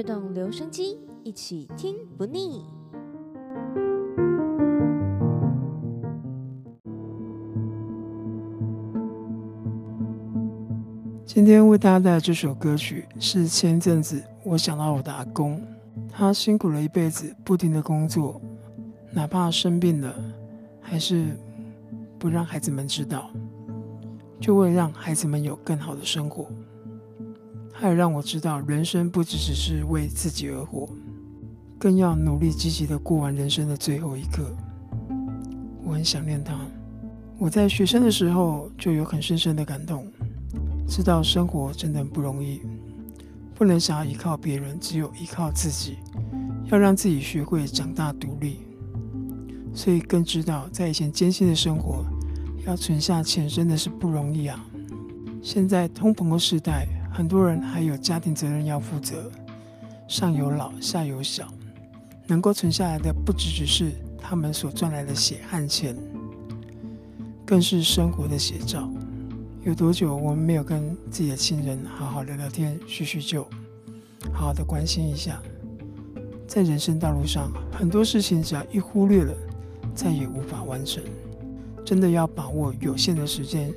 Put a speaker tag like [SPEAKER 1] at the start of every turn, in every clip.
[SPEAKER 1] 跃动留声机，一起听不腻。
[SPEAKER 2] 今天为大家带来这首歌曲，是前阵子我想到我的阿公，他辛苦了一辈子，不停的工作，哪怕生病了，还是不让孩子们知道，就为了让孩子们有更好的生活。他也让我知道，人生不只只是为自己而活，更要努力积极的过完人生的最后一刻。我很想念他。我在学生的时候就有很深深的感动，知道生活真的不容易，不能想要依靠别人，只有依靠自己，要让自己学会长大独立。所以更知道，在以前艰辛的生活，要存下钱真的是不容易啊。现在通膨的时代。很多人还有家庭责任要负责，上有老下有小，能够存下来的不只只是他们所赚来的血汗钱，更是生活的写照。有多久我们没有跟自己的亲人好好聊聊天、叙叙旧，好好的关心一下？在人生道路上，很多事情只要一忽略了，再也无法完成。真的要把握有限的时间，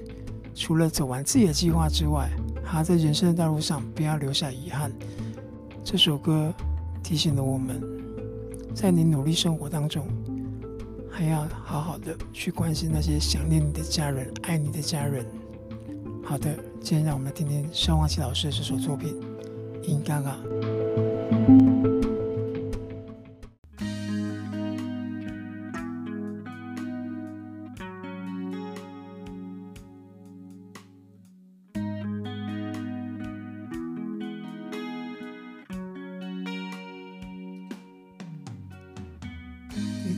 [SPEAKER 2] 除了走完自己的计划之外。他在人生的道路上不要留下遗憾。这首歌提醒了我们，在你努力生活当中，还要好好的去关心那些想念你的家人、爱你的家人。好的，今天让我们来听听萧华琪老师的这首作品《In Gaga》。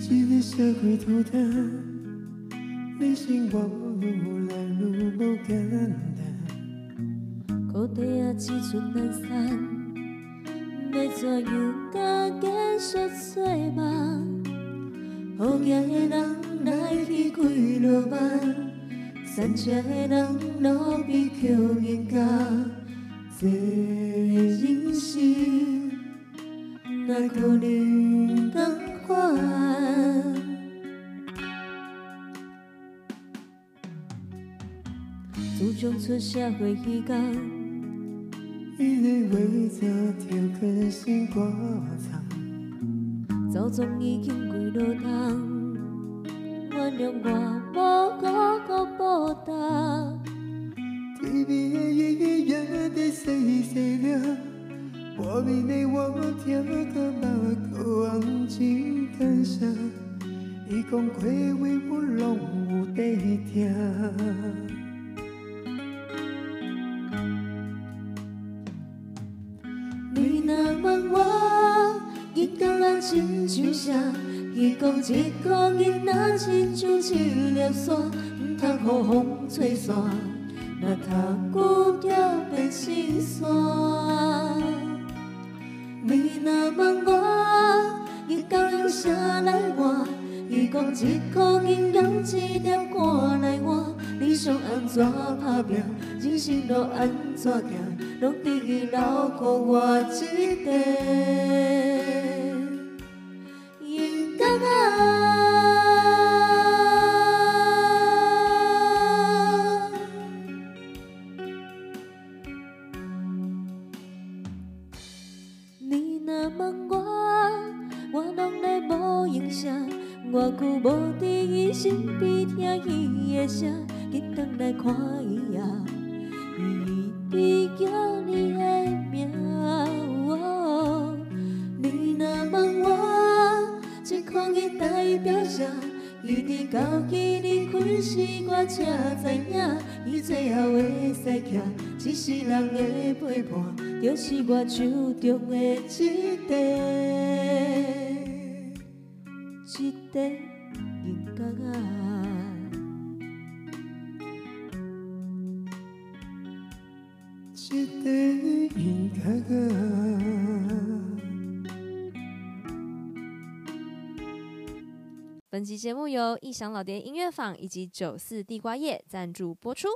[SPEAKER 3] 这个社会图腾，你生活愈来愈无简单。
[SPEAKER 4] 苦地仔志出难散，要怎样甲结束做梦？好行的人来去几落班，散车的人路边扣银角，这人生哪可能当还？自从出社会以后，
[SPEAKER 3] 伊个画册条根心挂藏，
[SPEAKER 4] 早总已经几落冬，原谅我无辜阁报答。
[SPEAKER 3] 甜蜜的语也在细细聊，破灭的我听个目眶红尽感伤，伊讲过话我拢有在听。亲像啥？伊讲一个囡仔亲像一粒沙，毋通予风吹散，若太久就变心酸。你若问我，伊讲用啥来换？伊讲一颗银两一粒肝来换。你想安怎打拼？人生路安怎行？拢伫伊脑壳我一块。偌久无伫伊身边听伊的声，紧转来看伊啊，伊一直叫你的名。伊伫交给你开始，我才知影，伊最后的赛骑，一世人的陪伴，就是我手中的一块。一块银角仔，一块银角仔。
[SPEAKER 1] 本集节目由异想老爹音乐坊以及九四地瓜叶赞助播出。